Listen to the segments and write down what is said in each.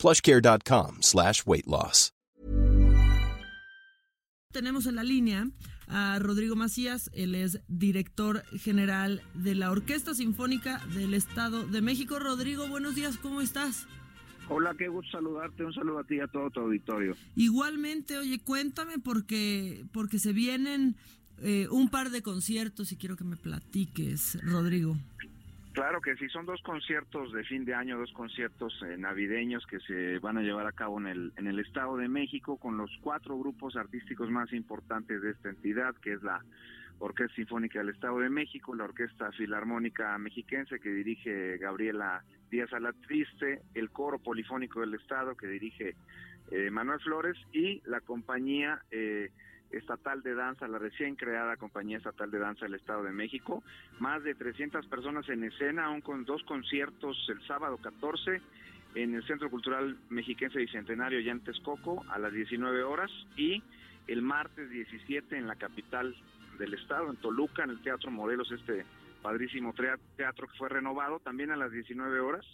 plushcare.com slash weight loss. Tenemos en la línea a Rodrigo Macías, él es director general de la Orquesta Sinfónica del Estado de México. Rodrigo, buenos días, ¿cómo estás? Hola, qué gusto saludarte, un saludo a ti y a todo tu auditorio. Igualmente, oye, cuéntame porque, porque se vienen eh, un par de conciertos y quiero que me platiques, Rodrigo. Claro que sí, son dos conciertos de fin de año, dos conciertos eh, navideños que se van a llevar a cabo en el, en el Estado de México con los cuatro grupos artísticos más importantes de esta entidad, que es la Orquesta Sinfónica del Estado de México, la Orquesta Filarmónica Mexiquense que dirige Gabriela Díaz Alatriste, el Coro Polifónico del Estado que dirige eh, Manuel Flores y la compañía... Eh, estatal de danza, la recién creada compañía estatal de danza del Estado de México. Más de 300 personas en escena, aún con dos conciertos el sábado 14 en el Centro Cultural Mexiquense Bicentenario ya en Texcoco a las 19 horas y el martes 17 en la capital del estado, en Toluca, en el Teatro Modelos, este padrísimo teatro que fue renovado también a las 19 horas.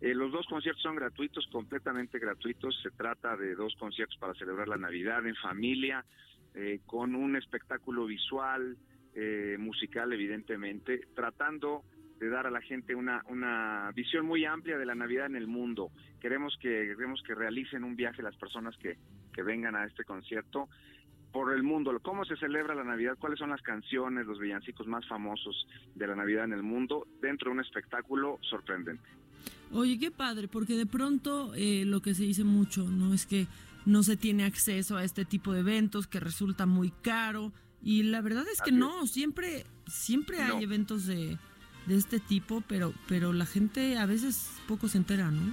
Eh, los dos conciertos son gratuitos, completamente gratuitos. Se trata de dos conciertos para celebrar la Navidad en familia, eh, con un espectáculo visual, eh, musical, evidentemente, tratando de dar a la gente una, una visión muy amplia de la Navidad en el mundo. Queremos que, queremos que realicen un viaje las personas que, que vengan a este concierto por el mundo, cómo se celebra la Navidad, cuáles son las canciones, los villancicos más famosos de la Navidad en el mundo, dentro de un espectáculo sorprendente. Oye, qué padre, porque de pronto eh, lo que se dice mucho, ¿no? Es que no se tiene acceso a este tipo de eventos, que resulta muy caro. Y la verdad es que no, siempre, siempre hay eventos de, de este tipo, pero, pero la gente a veces poco se entera, ¿no?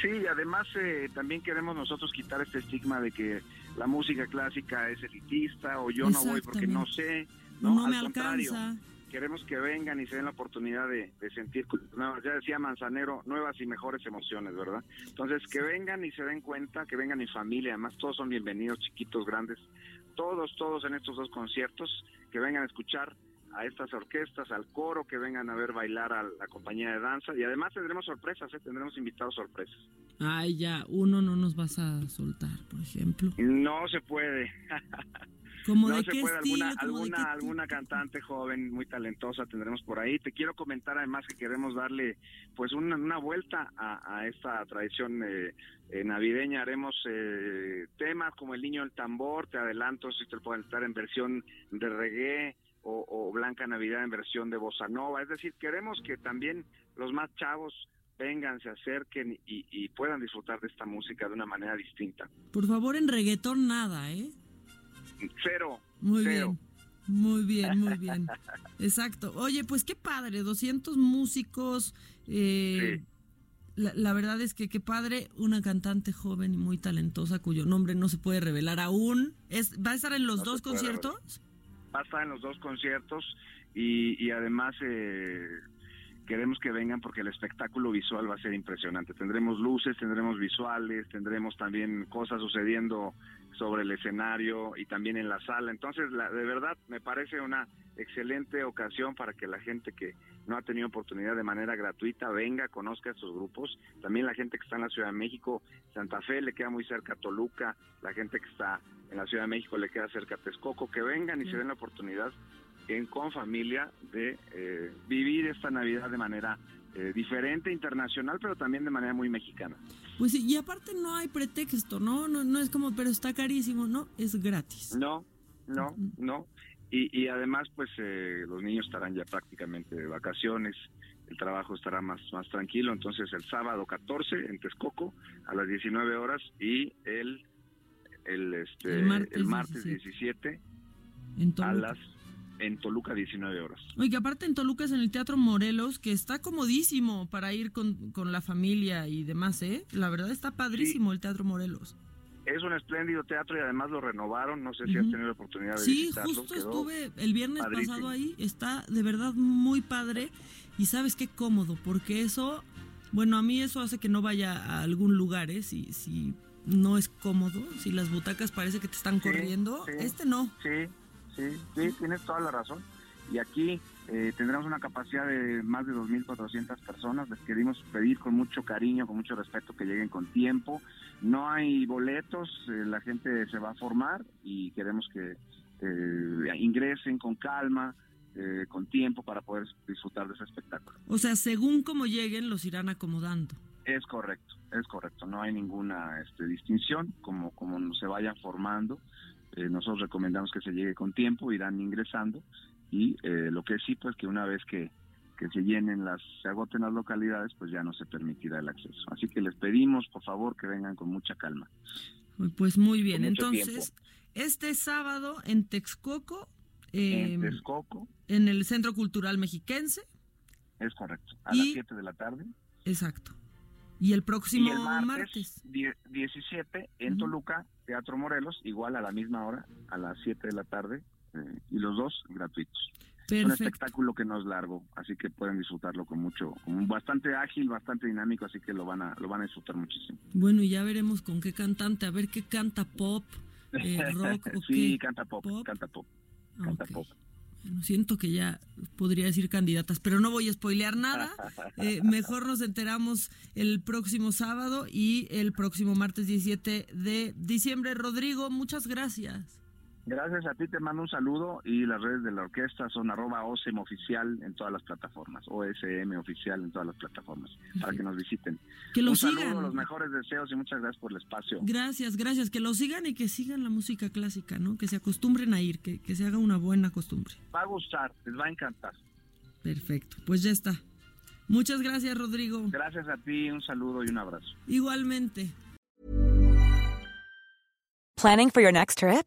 Sí, además eh, también queremos nosotros quitar este estigma de que la música clásica es elitista o yo no voy porque no sé. No, no me alcanza queremos que vengan y se den la oportunidad de, sentir, ya decía Manzanero, nuevas y mejores emociones, ¿verdad? Entonces, que vengan y se den cuenta, que vengan en familia, además todos son bienvenidos, chiquitos, grandes, todos, todos en estos dos conciertos, que vengan a escuchar a estas orquestas, al coro, que vengan a ver bailar a la compañía de danza y además tendremos sorpresas, ¿eh? tendremos invitados sorpresas. Ay, ya, uno no nos vas a soltar, por ejemplo. No se puede. ¿Como no de se qué puede, estilo, alguna, alguna, alguna cantante joven muy talentosa tendremos por ahí. Te quiero comentar además que queremos darle pues una, una vuelta a, esta tradición eh, eh, navideña. Haremos eh, temas como El Niño del Tambor, te adelanto, si te pueden estar en versión de reggae o, Blanca Navidad en versión de bossa nova. Es decir, queremos que también los más chavos vengan, se acerquen y, y puedan disfrutar de esta música de una manera distinta. Por favor, en reggaetón nada, ¿eh? Cero. Muy bien. Muy bien, muy bien. Exacto. Oye, pues qué padre, 200 músicos. Eh, la, verdad es que qué padre, una cantante joven y muy talentosa cuyo nombre no se puede revelar aún. Es, ¿Va a estar en los dos conciertos? Va a estar en los dos conciertos y, y además eh, queremos que vengan porque el espectáculo visual va a ser impresionante. Tendremos luces, tendremos visuales, tendremos también cosas sucediendo sobre el escenario y también en la sala. Entonces, la, de verdad, me parece una excelente ocasión para que la gente que no ha tenido oportunidad de manera gratuita venga, conozca estos grupos. También la gente que está en la Ciudad de México, Santa Fe le queda muy cerca a Toluca, la gente que está en la Ciudad de México le queda cerca a Texcoco, que vengan y se den la oportunidad con familia de eh, vivir esta Navidad de manera eh, diferente, internacional, pero también de manera muy mexicana. Pues sí, y aparte no hay pretexto, ¿no? No, no es como, pero está carísimo, no, es gratis. No, no, no. Y, y además, pues eh, los niños estarán ya prácticamente de vacaciones, el trabajo estará más, más tranquilo. Entonces, el sábado 14 en Texcoco a las 19 horas y el, el, este, el martes, 17, a las en Toluca 19 horas. Oye, aparte en Toluca es en el Teatro Morelos, que está comodísimo para ir con, la familia y demás, ¿eh? La verdad está padrísimo el Teatro Morelos. Es un espléndido teatro y además lo renovaron. No sé si has tenido la oportunidad de sí, visitarlo. Sí, justo estuve el viernes pasado ahí. Está de verdad muy padre. Y sabes qué cómodo, porque eso, bueno, a mí eso hace que no vaya a algún lugar, ¿eh? Si, si no es cómodo, si las butacas parece que te están corriendo, este no. Sí, sí, sí, tienes toda la razón. Y aquí eh, tendremos una capacidad de más de 2.400 personas. Les queremos pedir con mucho cariño, con mucho respeto que lleguen con tiempo. No hay boletos, eh, la gente se va a formar y queremos que eh, ingresen con calma, con tiempo para poder disfrutar de ese espectáculo. O sea, según como lleguen, los irán acomodando. Es correcto, es correcto. No hay ninguna este, distinción como, como se vayan formando. Nosotros recomendamos que se llegue con tiempo, irán ingresando y eh, lo que sí pues que una vez que, se llenen las se agoten las localidades pues ya no se permitirá el acceso. Así que les pedimos por favor que vengan con mucha calma. Pues muy bien. entonces este sábado en Texcoco en em, Texcoco. en el Centro Cultural Mexiquense. Es correcto. A las 7 de la tarde. Exacto y el próximo martes, 17 en Toluca Teatro Morelos igual a la misma hora a las 7 de la tarde eh, y los dos gratuitos. Es un espectáculo que no es largo, así que pueden disfrutarlo con mucho, con bastante ágil, bastante dinámico, así que lo van a, lo van a disfrutar muchísimo. Bueno, y ya veremos con qué cantante, a ver qué canta pop, eh, rock o sí, canta pop, canta pop, canta pop. Siento que ya podría decir candidatas, pero no voy a spoilear nada. Eh, mejor nos enteramos el próximo sábado y el próximo martes 17 de diciembre. Rodrigo, muchas gracias. Gracias a ti, te mando un saludo y las redes de la orquesta son arroba OSM oficial en todas las plataformas, OSM oficial en todas las plataformas, para que nos visiten. Que lo un sigan. saludo, los mejores deseos y muchas gracias por el espacio. Gracias, gracias, que lo sigan y que sigan la música clásica, ¿no? Que se acostumbren a ir, que, que se haga una buena costumbre. Va a gustar, les va a encantar. Perfecto, pues ya está. Muchas gracias, Rodrigo. Gracias a ti, un saludo y un abrazo. Igualmente. Planning for your next trip?